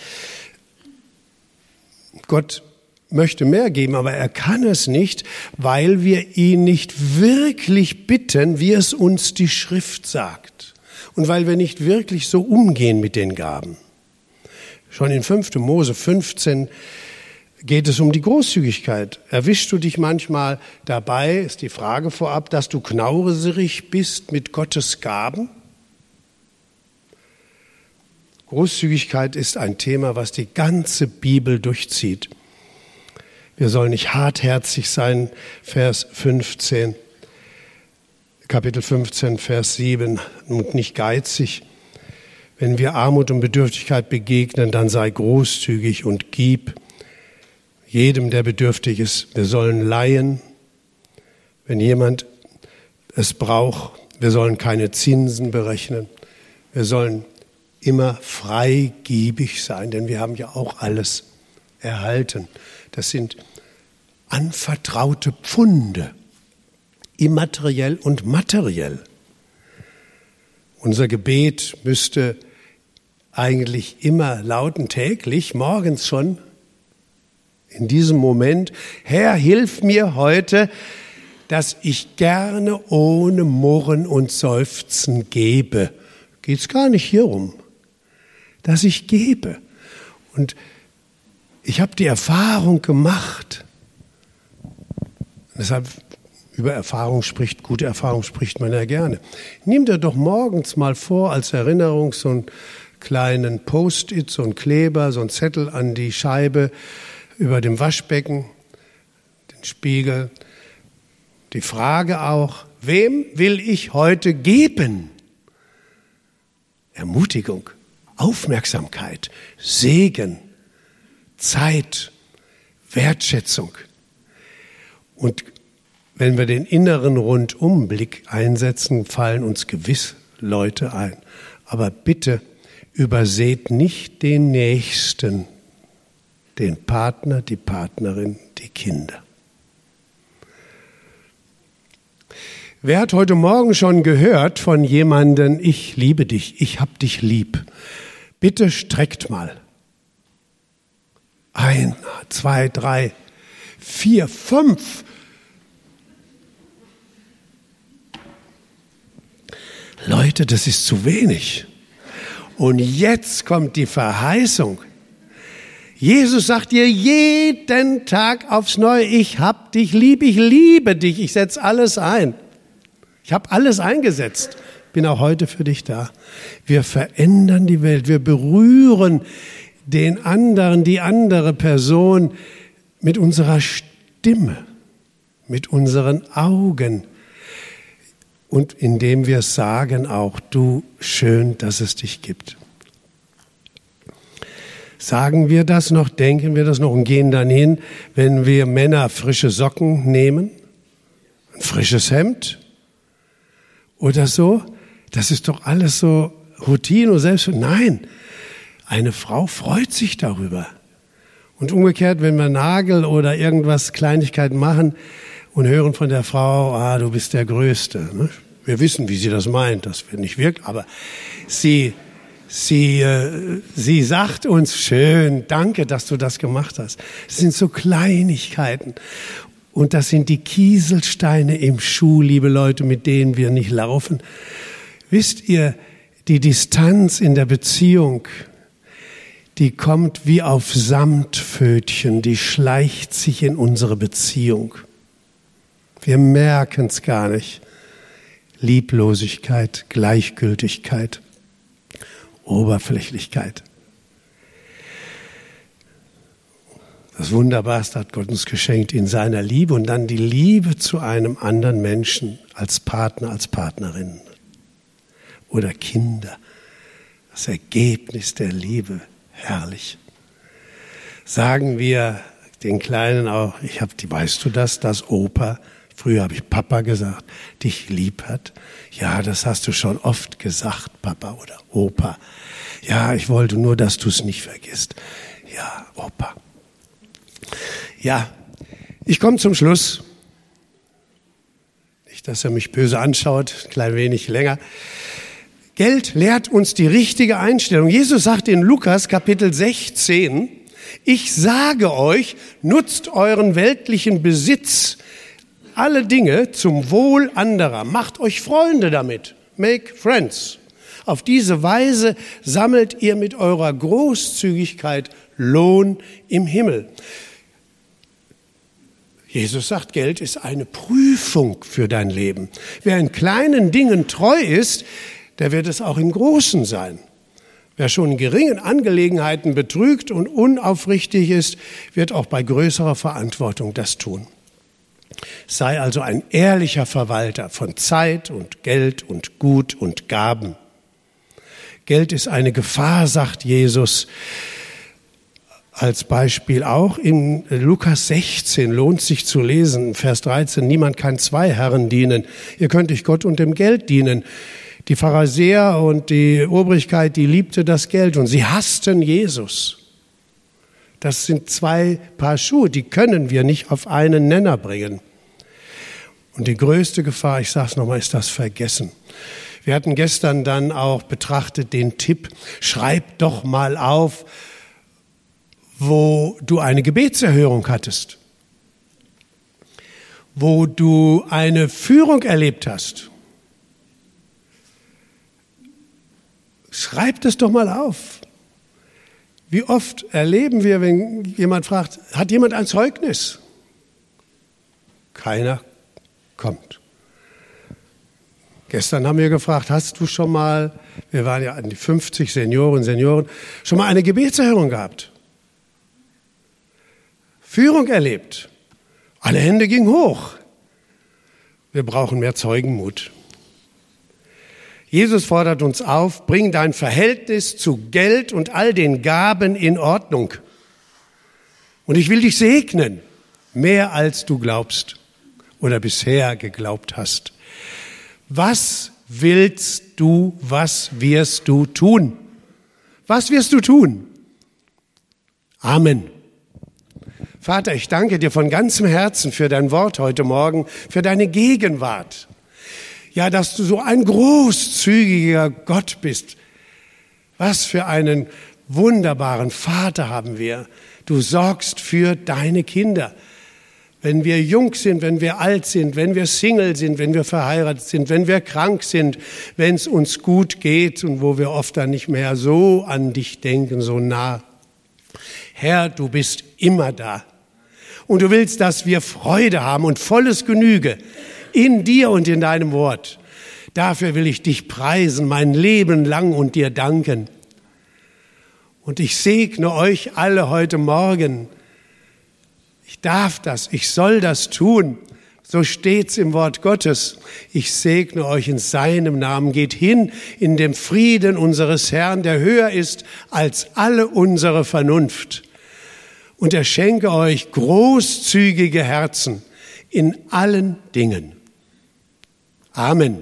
Gott möchte mehr geben, aber er kann es nicht, weil wir ihn nicht wirklich bitten, wie es uns die Schrift sagt. Und weil wir nicht wirklich so umgehen mit den Gaben. Schon in 5. Mose 15 geht es um die Großzügigkeit. Erwischst du dich manchmal dabei, ist die Frage vorab, dass du knauserig bist mit Gottes Gaben? Großzügigkeit ist ein Thema, was die ganze Bibel durchzieht. Wir sollen nicht hartherzig sein, Vers 15, Kapitel 15, Vers 7, und nicht geizig. Wenn wir Armut und Bedürftigkeit begegnen, dann sei großzügig und gib jedem, der bedürftig ist. Wir sollen leihen, wenn jemand es braucht. Wir sollen keine Zinsen berechnen. Wir sollen immer freigebig sein, denn wir haben ja auch alles erhalten. Das sind anvertraute Pfunde, immateriell und materiell. Unser Gebet müsste eigentlich immer lauten, täglich, morgens schon, in diesem Moment, Herr, hilf mir heute, dass ich gerne ohne Murren und Seufzen gebe. Geht's gar nicht hierum, dass ich gebe. Und ich habe die Erfahrung gemacht, Deshalb über Erfahrung spricht, gute Erfahrung spricht man ja gerne. Nimm dir doch morgens mal vor, als Erinnerung so einen kleinen Post-it, so einen Kleber, so einen Zettel an die Scheibe über dem Waschbecken, den Spiegel. Die Frage auch, wem will ich heute geben? Ermutigung, Aufmerksamkeit, Segen, Zeit, Wertschätzung. Und wenn wir den inneren Rundumblick einsetzen, fallen uns gewiss Leute ein. Aber bitte überseht nicht den Nächsten, den Partner, die Partnerin, die Kinder. Wer hat heute Morgen schon gehört von jemandem, ich liebe dich, ich hab dich lieb? Bitte streckt mal. Ein, zwei, drei, vier, fünf. Leute, das ist zu wenig. Und jetzt kommt die Verheißung. Jesus sagt dir jeden Tag aufs Neue, ich hab dich lieb, ich liebe dich, ich setze alles ein. Ich habe alles eingesetzt, bin auch heute für dich da. Wir verändern die Welt, wir berühren den anderen, die andere Person mit unserer Stimme, mit unseren Augen, und indem wir sagen auch, du schön, dass es dich gibt. Sagen wir das noch, denken wir das noch und gehen dann hin, wenn wir Männer frische Socken nehmen, ein frisches Hemd oder so. Das ist doch alles so Routine und selbst. Nein, Eine Frau freut sich darüber. Und umgekehrt, wenn wir Nagel oder irgendwas Kleinigkeiten machen und hören von der Frau, ah, du bist der Größte. Ne? Wir wissen, wie sie das meint, das wird nicht wirkt, aber sie, sie, äh, sie sagt uns schön, danke, dass du das gemacht hast. Das sind so Kleinigkeiten. Und das sind die Kieselsteine im Schuh, liebe Leute, mit denen wir nicht laufen. Wisst ihr, die Distanz in der Beziehung die kommt wie auf Samtpfötchen, die schleicht sich in unsere Beziehung. Wir merken es gar nicht. Lieblosigkeit, Gleichgültigkeit, Oberflächlichkeit. Das Wunderbarste hat Gott uns geschenkt in seiner Liebe und dann die Liebe zu einem anderen Menschen als Partner, als Partnerin oder Kinder. Das Ergebnis der Liebe herrlich. Sagen wir den Kleinen auch, ich habe, weißt du das, dass Opa, früher habe ich Papa gesagt, dich lieb hat? Ja, das hast du schon oft gesagt, Papa oder Opa. Ja, ich wollte nur, dass du es nicht vergisst. Ja, Opa. Ja, ich komme zum Schluss. Nicht, dass er mich böse anschaut, ein klein wenig länger. Geld lehrt uns die richtige Einstellung. Jesus sagt in Lukas Kapitel 16, ich sage euch, nutzt euren weltlichen Besitz, alle Dinge zum Wohl anderer. Macht euch Freunde damit. Make friends. Auf diese Weise sammelt ihr mit eurer Großzügigkeit Lohn im Himmel. Jesus sagt, Geld ist eine Prüfung für dein Leben. Wer in kleinen Dingen treu ist, der wird es auch im Großen sein. Wer schon in geringen Angelegenheiten betrügt und unaufrichtig ist, wird auch bei größerer Verantwortung das tun. Sei also ein ehrlicher Verwalter von Zeit und Geld und Gut und Gaben. Geld ist eine Gefahr, sagt Jesus als Beispiel auch in Lukas 16 lohnt sich zu lesen, Vers 13, niemand kann zwei Herren dienen. Ihr könnt euch Gott und dem Geld dienen. Die Pharisäer und die Obrigkeit, die liebte das Geld und sie hassten Jesus. Das sind zwei Paar Schuhe, die können wir nicht auf einen Nenner bringen. Und die größte Gefahr, ich sage es nochmal, ist das Vergessen. Wir hatten gestern dann auch betrachtet den Tipp, schreib doch mal auf, wo du eine Gebetserhörung hattest, wo du eine Führung erlebt hast, Schreibt es doch mal auf. Wie oft erleben wir, wenn jemand fragt, hat jemand ein Zeugnis? Keiner kommt. Gestern haben wir gefragt, hast du schon mal, wir waren ja an die 50 Senioren, Senioren, schon mal eine Gebetserhörung gehabt? Führung erlebt. Alle Hände gingen hoch. Wir brauchen mehr Zeugenmut. Jesus fordert uns auf, bring dein Verhältnis zu Geld und all den Gaben in Ordnung. Und ich will dich segnen, mehr als du glaubst oder bisher geglaubt hast. Was willst du, was wirst du tun? Was wirst du tun? Amen. Vater, ich danke dir von ganzem Herzen für dein Wort heute Morgen, für deine Gegenwart ja, dass du so ein großzügiger Gott bist. Was für einen wunderbaren Vater haben wir. Du sorgst für deine Kinder. Wenn wir jung sind, wenn wir alt sind, wenn wir Single sind, wenn wir verheiratet sind, wenn wir krank sind, wenn es uns gut geht und wo wir oft dann nicht mehr so an dich denken, so nah. Herr, du bist immer da. Und du willst, dass wir Freude haben und volles Genüge in dir und in deinem Wort. Dafür will ich dich preisen, mein Leben lang und dir danken. Und ich segne euch alle heute Morgen. Ich darf das, ich soll das tun. So steht's im Wort Gottes. Ich segne euch in seinem Namen. Geht hin in dem Frieden unseres Herrn, der höher ist als alle unsere Vernunft. Und er schenke euch großzügige Herzen in allen Dingen. Amen.